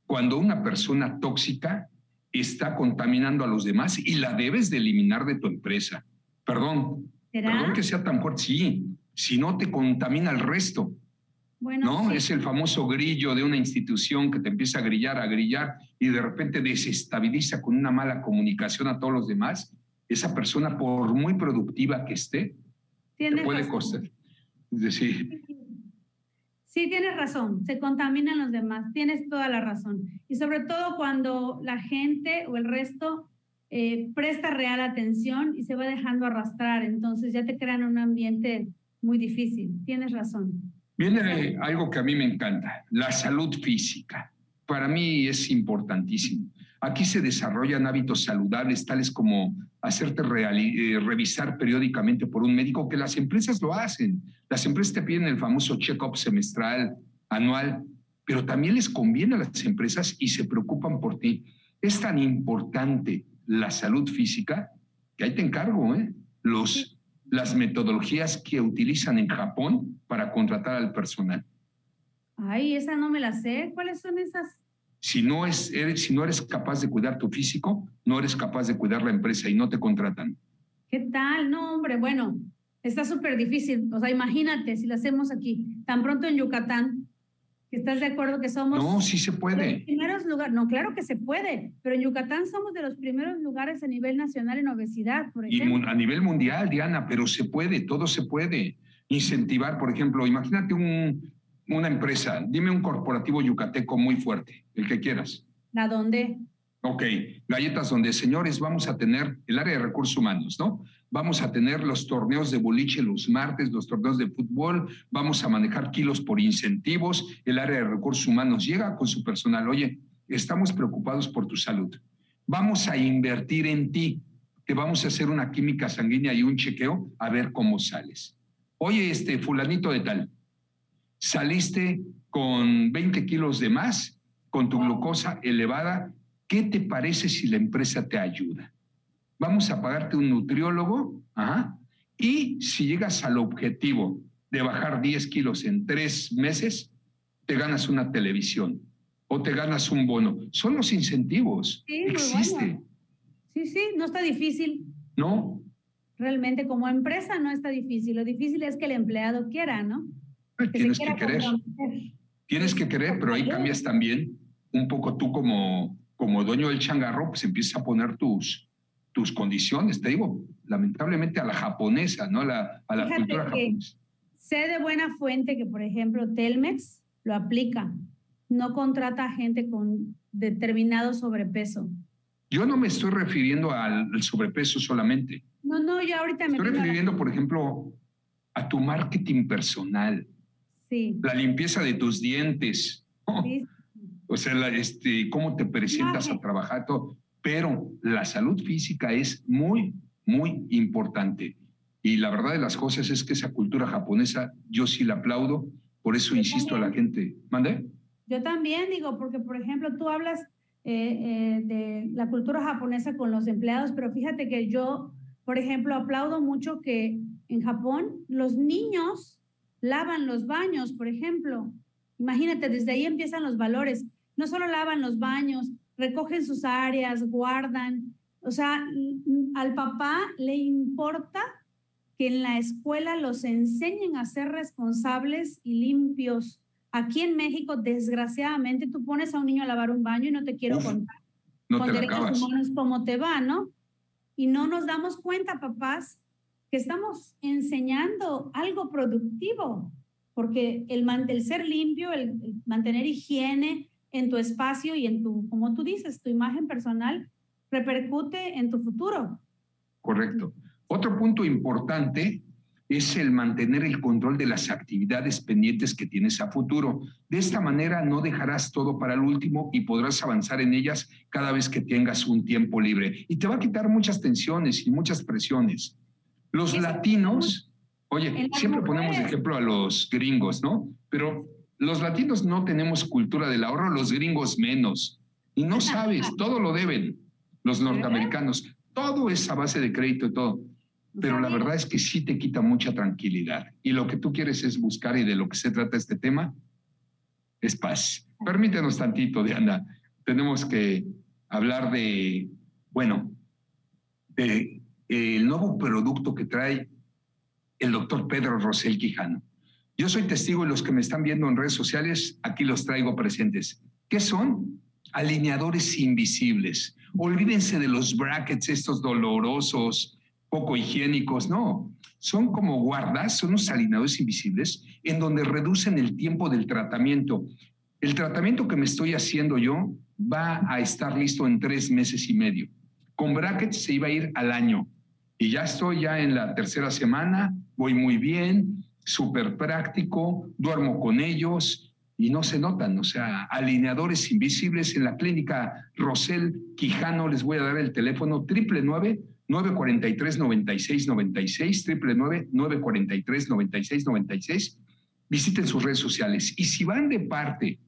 cuando una persona tóxica está contaminando a los demás y la debes de eliminar de tu empresa. Perdón, perdón que sea tan fuerte, sí, si no te contamina el resto. ¿no? Es el famoso grillo de una institución que te empieza a grillar, a grillar y de repente desestabiliza con una mala comunicación a todos los demás. Esa persona, por muy productiva que esté, te puede costar. Es decir. Sí, tienes razón, se contaminan los demás, tienes toda la razón. Y sobre todo cuando la gente o el resto eh, presta real atención y se va dejando arrastrar, entonces ya te crean un ambiente muy difícil, tienes razón. Viene algo que a mí me encanta, la salud física. Para mí es importantísimo. Aquí se desarrollan hábitos saludables, tales como hacerte eh, revisar periódicamente por un médico, que las empresas lo hacen. Las empresas te piden el famoso check-up semestral, anual, pero también les conviene a las empresas y se preocupan por ti. Es tan importante la salud física que ahí te encargo, ¿eh? Los las metodologías que utilizan en Japón para contratar al personal. Ay, esa no me la sé. ¿Cuáles son esas? Si no, es, eres, si no eres capaz de cuidar tu físico, no eres capaz de cuidar la empresa y no te contratan. ¿Qué tal? No, hombre, bueno, está súper difícil. O sea, imagínate si lo hacemos aquí, tan pronto en Yucatán, ¿Estás de acuerdo que somos? No, sí se puede. Los primeros lugares, no, claro que se puede, pero en Yucatán somos de los primeros lugares a nivel nacional en obesidad, por ejemplo. Y a nivel mundial, Diana, pero se puede, todo se puede. Incentivar, por ejemplo, imagínate un, una empresa, dime un corporativo yucateco muy fuerte, el que quieras. ¿A dónde? Ok, galletas donde, señores, vamos a tener el área de recursos humanos, ¿no? Vamos a tener los torneos de boliche los martes, los torneos de fútbol, vamos a manejar kilos por incentivos, el área de recursos humanos llega con su personal, oye, estamos preocupados por tu salud, vamos a invertir en ti, te vamos a hacer una química sanguínea y un chequeo a ver cómo sales. Oye, este fulanito de tal, saliste con 20 kilos de más, con tu glucosa elevada, ¿qué te parece si la empresa te ayuda? Vamos a pagarte un nutriólogo, y si llegas al objetivo de bajar 10 kilos en tres meses, te ganas una televisión o te ganas un bono. Son los incentivos. Sí, Existe. Sí, sí, no está difícil. No. Realmente como empresa no está difícil. Lo difícil es que el empleado quiera, ¿no? tienes que querer. Tienes que querer, pero ahí cambias también un poco tú como, como dueño del changarro, pues empiezas a poner tus, tus condiciones, te digo, lamentablemente a la japonesa, ¿no? A la, a la cultura japonesa. Sé de buena fuente que, por ejemplo, Telmex lo aplica, no contrata a gente con determinado sobrepeso. Yo no me estoy refiriendo al, sobrepeso solamente. No, no, yo ahorita me estoy refiriendo, por ejemplo, a tu marketing personal. Sí. La limpieza de tus dientes. O sea, la, este, cómo te presentas a trabajar, todo pero la salud física es muy, muy importante. Y la verdad de las cosas es que esa cultura japonesa yo sí la aplaudo, por eso insisto a la gente. ¿Mande? Yo también digo, porque por ejemplo tú hablas eh, eh, de la cultura japonesa con los empleados, pero fíjate que yo, por ejemplo, aplaudo mucho que en Japón los niños lavan los baños, por ejemplo. Imagínate, desde ahí empiezan los valores. No solo lavan los baños, recogen sus áreas, guardan. O sea, al papá le importa que en la escuela los enseñen a ser responsables y limpios. Aquí en México, desgraciadamente, tú pones a un niño a lavar un baño y no te quiero contar no con derechos humanos cómo te va, ¿no? Y no nos damos cuenta, papás, que estamos enseñando algo productivo, porque el, el ser limpio, el mantener higiene, en tu espacio y en tu, como tú dices, tu imagen personal repercute en tu futuro. Correcto. Otro punto importante, es el mantener el control de las actividades pendientes que tienes a futuro. De esta manera no dejarás todo para el último y podrás avanzar en ellas cada vez que tengas un tiempo libre. Y te va a quitar muchas tensiones y muchas presiones. Los latinos, oye, siempre ponemos de ejemplo a los gringos, ¿no? Pero los latinos no tenemos cultura del ahorro, los gringos menos. Y no sabes, todo lo deben los norteamericanos. Todo es a base de crédito y todo pero la verdad es que sí te quita mucha tranquilidad. Y lo que tú quieres es buscar, y de lo que se trata este tema, es paz. Permítenos tantito, Diana. Tenemos que hablar de, bueno, de el nuevo producto que trae el doctor Pedro Rosel Quijano. Yo soy testigo y los que me están viendo en redes sociales, aquí los traigo presentes. ¿Qué son? Alineadores invisibles. Olvídense de los brackets estos dolorosos, poco higiénicos, no. Son como guardas, son unos alineadores invisibles en donde reducen el tiempo del tratamiento. El tratamiento que me estoy haciendo yo va a estar listo en tres meses y medio. Con brackets se iba a ir al año. Y ya estoy ya en la tercera semana, voy muy bien, súper práctico, duermo con ellos y no se notan. O sea, alineadores invisibles en la clínica Rosel Quijano, les voy a dar el teléfono triple nueve 943 96 96, triple 943 96 96. Visiten sus redes sociales. Y si van de parte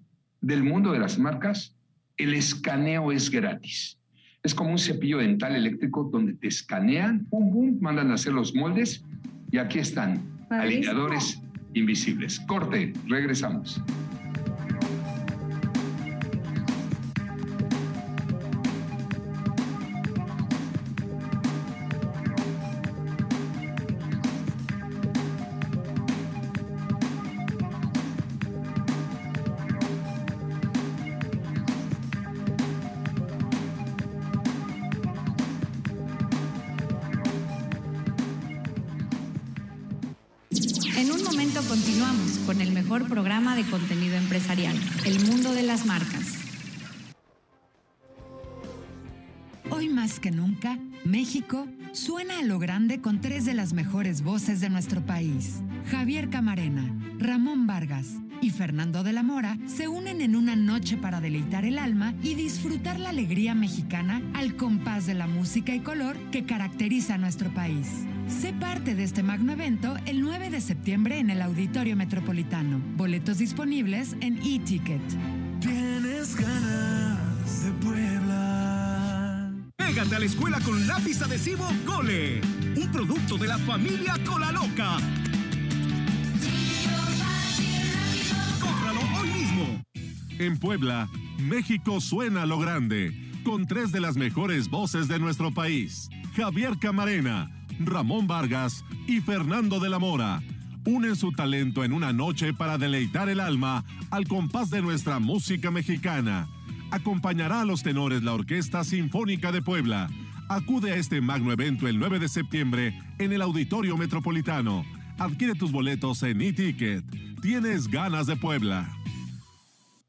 del mundo de las marcas, el escaneo es gratis. Es como un cepillo dental eléctrico donde te escanean, pum, pum, mandan a hacer los moldes y aquí están, alineadores invisibles. Corte, regresamos. Con tres de las mejores voces de nuestro país. Javier Camarena, Ramón Vargas y Fernando de la Mora se unen en una noche para deleitar el alma y disfrutar la alegría mexicana al compás de la música y color que caracteriza a nuestro país. Sé parte de este magno evento el 9 de septiembre en el Auditorio Metropolitano. Boletos disponibles en e-ticket. Tienes ganas de Puebla. Pégate a la escuela con lápiz adhesivo Cole, un producto de la familia Cola Loca. Cómpralo hoy mismo. En Puebla, México suena lo grande, con tres de las mejores voces de nuestro país. Javier Camarena Ramón Vargas y Fernando de la Mora unen su talento en una noche para deleitar el alma al compás de nuestra música mexicana. Acompañará a los tenores la Orquesta Sinfónica de Puebla. Acude a este magno evento el 9 de septiembre en el Auditorio Metropolitano. Adquiere tus boletos en e-ticket. Tienes ganas de Puebla.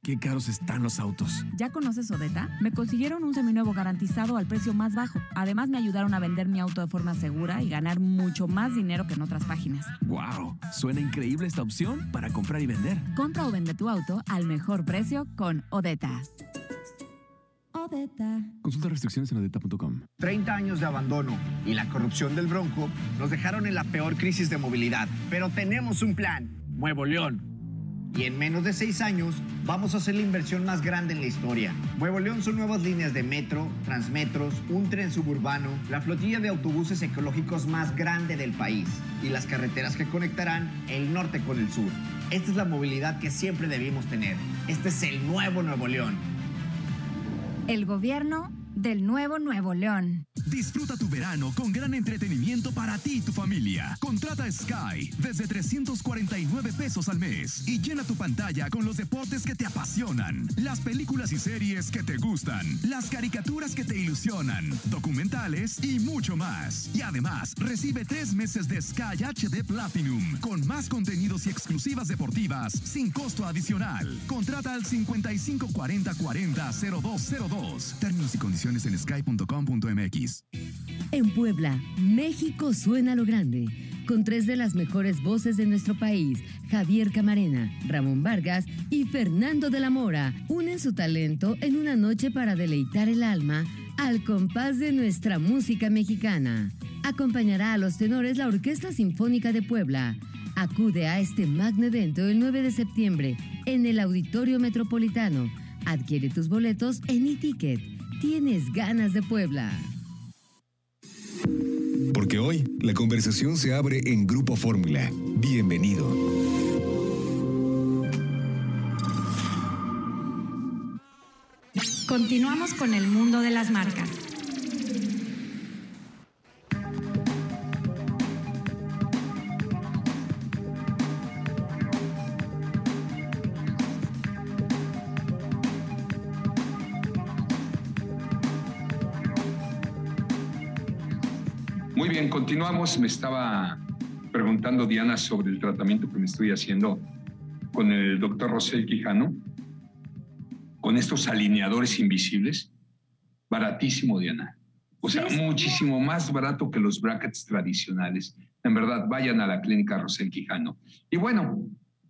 Qué caros están los autos. ¿Ya conoces Odeta? Me consiguieron un seminuevo garantizado al precio más bajo. Además me ayudaron a vender mi auto de forma segura y ganar mucho más dinero que en otras páginas. ¡Wow! Suena increíble esta opción para comprar y vender. Compra o vende tu auto al mejor precio con Odeta. Odeta. Consulta restricciones en odeta.com. 30 años de abandono y la corrupción del Bronco nos dejaron en la peor crisis de movilidad. Pero tenemos un plan. Nuevo León y en menos de seis años vamos a hacer la inversión más grande en la historia. Nuevo León son nuevas líneas de metro, transmetros, un tren suburbano, la flotilla de autobuses ecológicos más grande del país y las carreteras que conectarán el norte con el sur. Esta es la movilidad que siempre debimos tener. Este es el nuevo Nuevo León. El gobierno del nuevo Nuevo León. Disfruta tu verano con gran entretenimiento para ti y tu familia. Contrata Sky desde 349 pesos al mes y llena tu pantalla con los deportes que te apasionan, las películas y series que te gustan, las caricaturas que te ilusionan, documentales y mucho más. Y además, recibe tres meses de Sky HD Platinum con más contenidos y exclusivas deportivas sin costo adicional. Contrata al 5540 40 0202. Términos y condiciones en sky.com.mx. En Puebla, México suena lo grande con tres de las mejores voces de nuestro país, Javier Camarena, Ramón Vargas y Fernando de la Mora, unen su talento en una noche para deleitar el alma al compás de nuestra música mexicana. Acompañará a los tenores la Orquesta Sinfónica de Puebla. Acude a este magno evento el 9 de septiembre en el Auditorio Metropolitano. Adquiere tus boletos en e-ticket. Tienes ganas de Puebla. Porque hoy la conversación se abre en Grupo Fórmula. Bienvenido. Continuamos con el mundo de las marcas. Continuamos. Me estaba preguntando Diana sobre el tratamiento que me estoy haciendo con el doctor Rosel Quijano, con estos alineadores invisibles. Baratísimo, Diana. O sea, muchísimo más barato que los brackets tradicionales. En verdad, vayan a la clínica Rosel Quijano. Y bueno,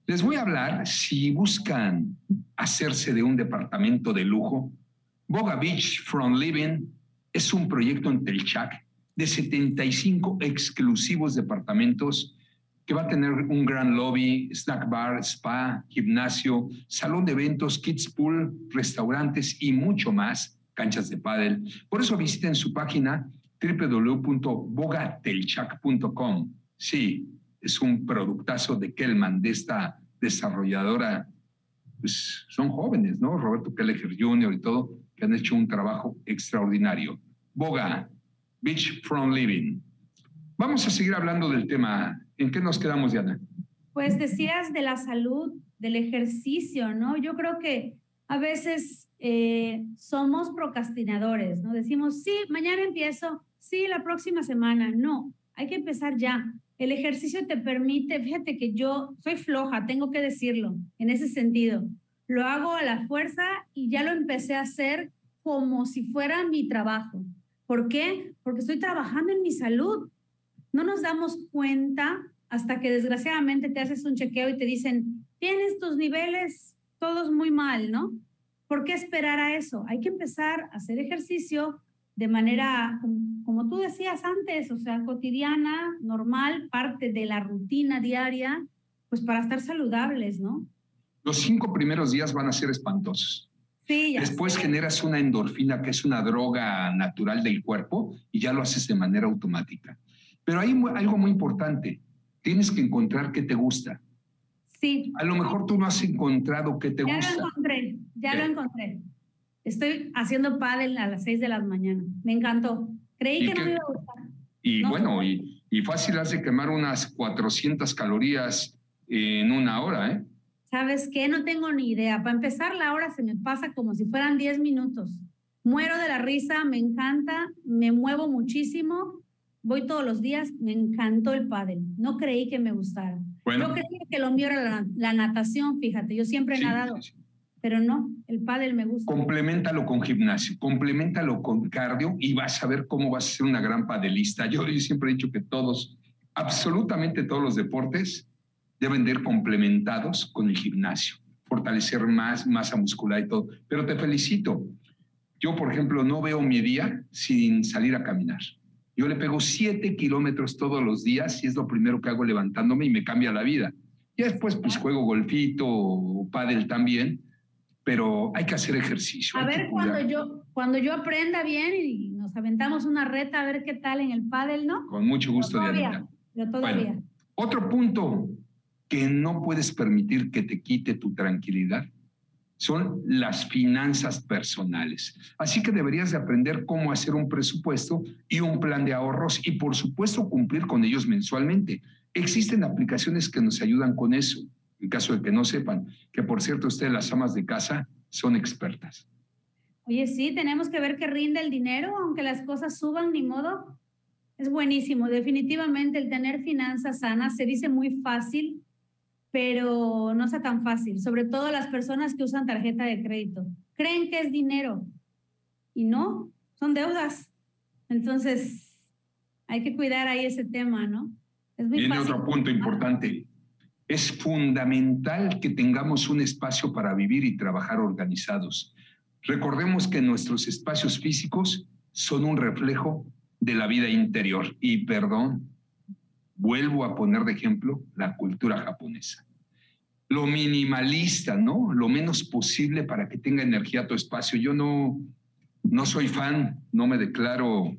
les voy a hablar si buscan hacerse de un departamento de lujo. Boga Beach From Living es un proyecto en Telchac de 75 exclusivos departamentos que va a tener un gran lobby, snack bar, spa, gimnasio, salón de eventos, kids pool, restaurantes y mucho más, canchas de pádel. Por eso visiten su página www.bogatelchac.com. Sí, es un productazo de Kellman, de esta desarrolladora. Pues son jóvenes, ¿no? Roberto Kelleher Jr. y todo, que han hecho un trabajo extraordinario. Boga, Beach from Living. Vamos a seguir hablando del tema. ¿En qué nos quedamos, Diana? Pues decías de la salud, del ejercicio, ¿no? Yo creo que a veces eh, somos procrastinadores, ¿no? Decimos, sí, mañana empiezo, sí, la próxima semana. No, hay que empezar ya. El ejercicio te permite, fíjate que yo soy floja, tengo que decirlo, en ese sentido. Lo hago a la fuerza y ya lo empecé a hacer como si fuera mi trabajo. ¿Por qué? Porque estoy trabajando en mi salud. No nos damos cuenta hasta que desgraciadamente te haces un chequeo y te dicen, tienes tus niveles todos muy mal, ¿no? ¿Por qué esperar a eso? Hay que empezar a hacer ejercicio de manera, como tú decías antes, o sea, cotidiana, normal, parte de la rutina diaria, pues para estar saludables, ¿no? Los cinco primeros días van a ser espantosos. Después generas una endorfina, que es una droga natural del cuerpo, y ya lo haces de manera automática. Pero hay algo muy importante. Tienes que encontrar qué te gusta. Sí. A lo mejor tú no has encontrado qué te gusta. Ya lo encontré, ya lo encontré. Estoy haciendo pádel a las seis de la mañana. Me encantó. Creí que no me iba a gustar. Y bueno, y, y fácil hace quemar unas 400 calorías en una hora, ¿eh? ¿Sabes qué? No tengo ni idea. Para empezar, la hora se me pasa como si fueran 10 minutos. Muero de la risa, me encanta, me muevo muchísimo. Voy todos los días, me encantó el pádel. No creí que me gustara. Yo creí que lo mío era la, natación, fíjate, yo siempre he nadado. Pero no, el pádel me gusta. Complementalo con gimnasio, complementalo con cardio y vas a ver cómo vas a ser una gran padelista. Yo, yo siempre he dicho que todos, absolutamente todos los deportes deben de ir complementados con el gimnasio, fortalecer más masa muscular y todo. Pero te felicito. Yo, por ejemplo, no veo mi día sin salir a caminar. Yo le pego siete kilómetros todos los días y es lo primero que hago levantándome y me cambia la vida. Y después, pues juego golfito o pádel también, pero hay que hacer ejercicio. A ver, cuando yo, cuando yo aprenda bien y nos aventamos una reta, a ver qué tal en el pádel, ¿no? Con mucho gusto, todavía, todavía. otro punto que no puedes permitir que te quite tu tranquilidad son las finanzas personales. Así que deberías de aprender cómo hacer un presupuesto y un plan de ahorros y por supuesto cumplir con ellos mensualmente. Existen aplicaciones que nos ayudan con eso, en caso de que no sepan, que por cierto ustedes las amas de casa son expertas. Oye, sí, tenemos que ver que rinde el dinero, aunque las cosas suban, ni modo. Es buenísimo, definitivamente el tener finanzas sanas se dice muy fácil, pero no sea tan fácil, sobre todo las personas que usan tarjeta de crédito. Creen que es dinero y no, son deudas. Entonces, hay que cuidar ahí ese tema, ¿no? Es muy Viene fácil. otro punto importante. Es fundamental que tengamos un espacio para vivir y trabajar organizados. Recordemos que nuestros espacios físicos son un reflejo de la vida interior. Y perdón, vuelvo a poner de ejemplo la cultura japonesa. Lo minimalista, ¿no? Lo menos posible para que tenga energía tu espacio. Yo no, no soy fan, no me declaro,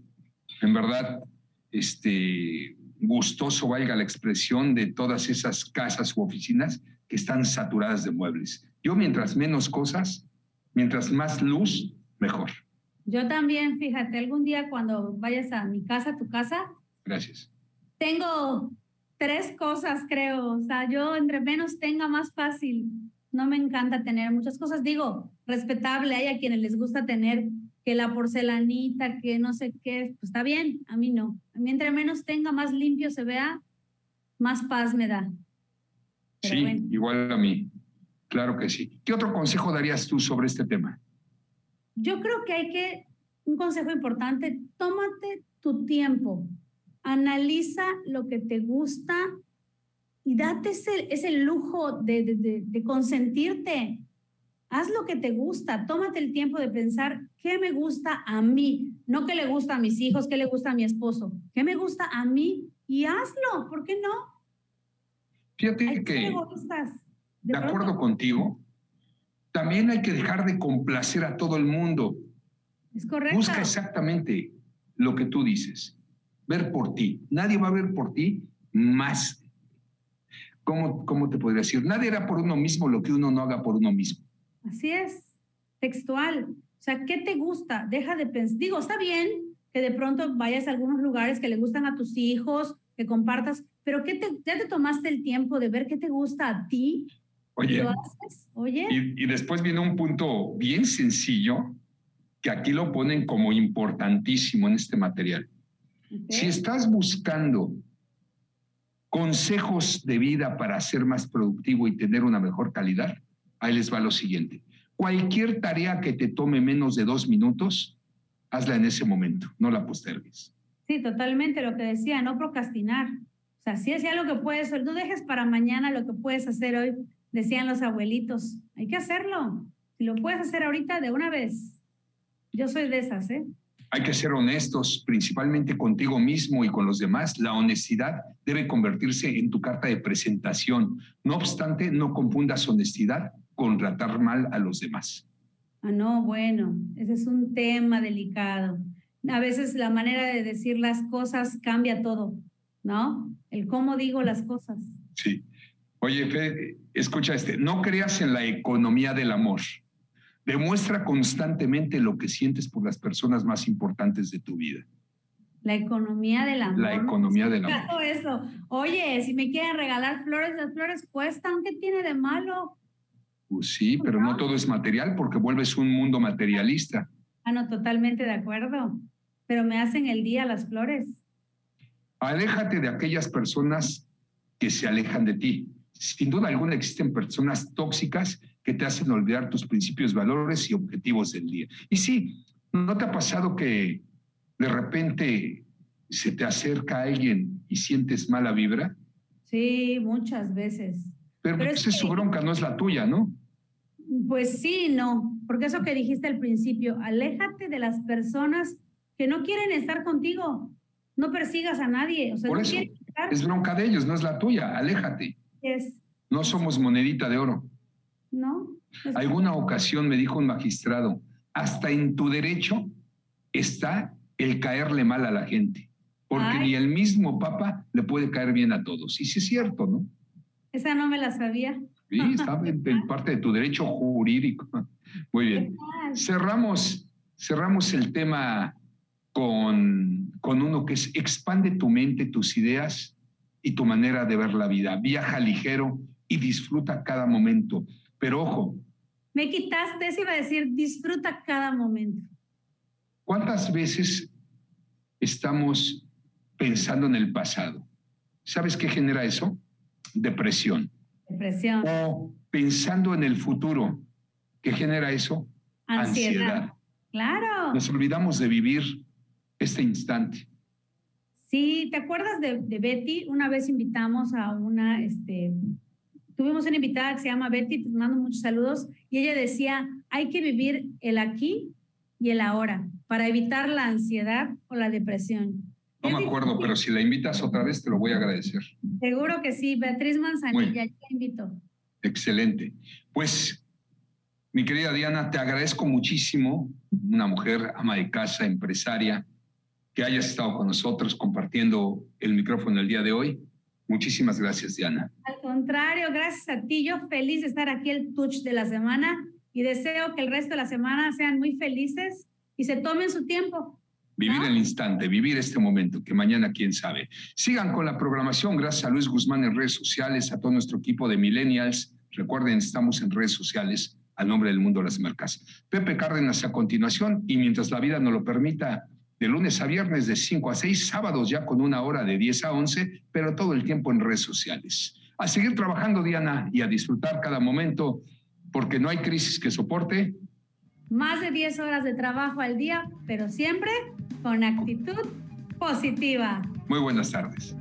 en verdad, este, gustoso, valga la expresión, de todas esas casas u oficinas que están saturadas de muebles. Yo mientras menos cosas, mientras más luz, mejor. Yo también, fíjate, algún día cuando vayas a mi casa, a tu casa, Gracias. Tengo tres cosas, creo. O sea, yo entre menos tenga, más fácil. No me encanta tener muchas cosas. Digo, respetable, hay a quienes les gusta tener que la porcelanita, que no sé qué, pues está bien, a mí no. A mí entre menos tenga, más limpio se vea, más paz me da. Pero sí, bueno. igual a mí. Claro que sí. ¿Qué otro consejo darías tú sobre este tema? Yo creo que hay que, un consejo importante, tómate tu tiempo, analiza lo que te gusta y date ese, ese lujo de, de, de, de consentirte. Haz lo que te gusta, tómate el tiempo de pensar qué me gusta a mí, no qué le gusta a mis hijos, qué le gusta a mi esposo, qué me gusta a mí y hazlo, ¿por qué no? Fíjate Hay que egoístas. de acuerdo contigo, también hay que dejar de complacer a todo el mundo. Es correcto. Busca exactamente lo que tú dices. Ver por ti. Nadie va a ver por ti más. ¿Cómo, cómo te podría decir? Nadie hará por uno mismo lo que uno no haga por uno mismo. Así es, textual. O sea, ¿qué te gusta? Deja de pensar. Digo, está bien que de pronto vayas a algunos lugares que le gustan a tus hijos, que compartas, pero ¿qué te, ya te tomaste el tiempo de ver qué te gusta a ti? Oye, ¿Lo haces? Oye, y, y después viene un punto bien sencillo que aquí lo ponen como importantísimo en este material. Si estás buscando consejos de vida para ser más productivo y tener una mejor calidad, ahí les va lo siguiente. Cualquier tarea que te tome menos de dos minutos, hazla en ese momento, no la postergues. sí, totalmente lo que decía, no procrastinar. O sea, si es ya lo que puedes, no dejes para mañana lo que puedes hacer hoy, decían los abuelitos. Hay que hacerlo. Si lo puedes hacer ahorita, de una vez. Yo soy de esas, ¿eh? Hay que ser honestos, principalmente contigo mismo y con los demás. La honestidad debe convertirse en tu carta de presentación. No obstante, no confundas honestidad con tratar mal a los demás. Ah, no, bueno, ese es un tema delicado. A veces la manera de decir las cosas cambia todo, ¿no? El cómo digo las cosas. Sí. Oye, Fe, escucha este. No creas en la economía del amor. Demuestra constantemente lo que sientes por las personas más importantes de tu vida. La economía del amor. La economía del amor. Eso. Oye, si me quieren regalar flores, las flores cuestan. ¿Qué tiene de malo? Pues sí, pero no todo es material porque vuelves un mundo materialista. Ah, no, totalmente de acuerdo. Pero me hacen el día las flores. Aléjate de aquellas personas que se alejan de ti. Sin duda alguna existen personas tóxicas que te hacen olvidar tus principios, valores y objetivos del día. Y sí, ¿no te ha pasado que de repente se te acerca alguien y sientes mala vibra? Sí, muchas veces. Pero, Pero pues es es su bronca, no es la tuya, ¿no? Pues sí, no, porque eso que dijiste al principio, aléjate de las personas que no quieren estar contigo. No persigas a nadie. O sea, Por no eso estar. es bronca de ellos, no es la tuya. Aléjate. No somos monedita de oro. ¿No? Es- Alguna ocasión me dijo un magistrado, hasta en tu derecho está el caerle mal a la gente, porque Ay. ni el mismo Papa le puede caer bien a todos. Y sí es cierto, ¿no? Esa no me la sabía. Sí, está en, en parte de tu derecho jurídico. Muy bien. Cerramos, cerramos el tema con, con uno que es expande tu mente, tus ideas y tu manera de ver la vida. Viaja ligero y disfruta cada momento. Pero ojo, Me quitaste, eso iba a decir, disfruta cada momento. ¿Cuántas veces estamos pensando en el pasado? ¿Sabes qué genera eso? Depresión. Depresión, O pensando en el futuro. ¿Qué genera eso? ansiedad. Claro. Nos olvidamos de vivir este instante. Sí, ¿te acuerdas de, de Betty? Una vez invitamos a una, este, tuvimos una invitada que se llama Betty, te mando muchos saludos, y ella decía, hay que vivir el aquí y el ahora para evitar la ansiedad o la depresión. No me acuerdo, pero si la invitas otra vez te lo voy a agradecer. Seguro que sí, Beatriz Manzanilla, ya la invito. Excelente. Pues, mi querida Diana, te agradezco muchísimo, una mujer ama de casa, empresaria, que hayas estado con nosotros compartiendo el micrófono el día de hoy. Muchísimas gracias, Diana. Contrario, gracias a ti. Yo feliz de estar aquí el touch de la semana y deseo que el resto de la semana sean muy felices y se tomen su tiempo. Vivir el instante, vivir este momento, que mañana quién sabe. Sigan con la programación. Gracias a Luis Guzmán en redes sociales, a todo nuestro equipo de Millennials. Recuerden, estamos en redes sociales al nombre del mundo de las marcas. Pepe Cárdenas a continuación y mientras la vida nos lo permita, de lunes a viernes de 5 a 6, sábados ya con una hora de 10 a 11, pero todo el tiempo en redes sociales. A seguir trabajando, Diana, y a disfrutar cada momento, porque no hay crisis que soporte. Más de 10 horas de trabajo al día, pero siempre con actitud positiva. Muy buenas tardes.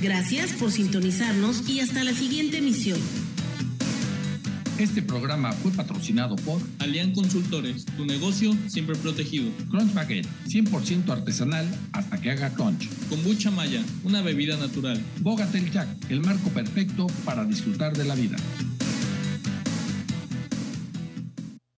Gracias por sintonizarnos y hasta la siguiente emisión. Este programa fue patrocinado por Alian Consultores, tu negocio siempre protegido. Crunch Baguette, 100% artesanal hasta que haga crunch. Kombucha Maya, una bebida natural. Bogatel Jack, el marco perfecto para disfrutar de la vida.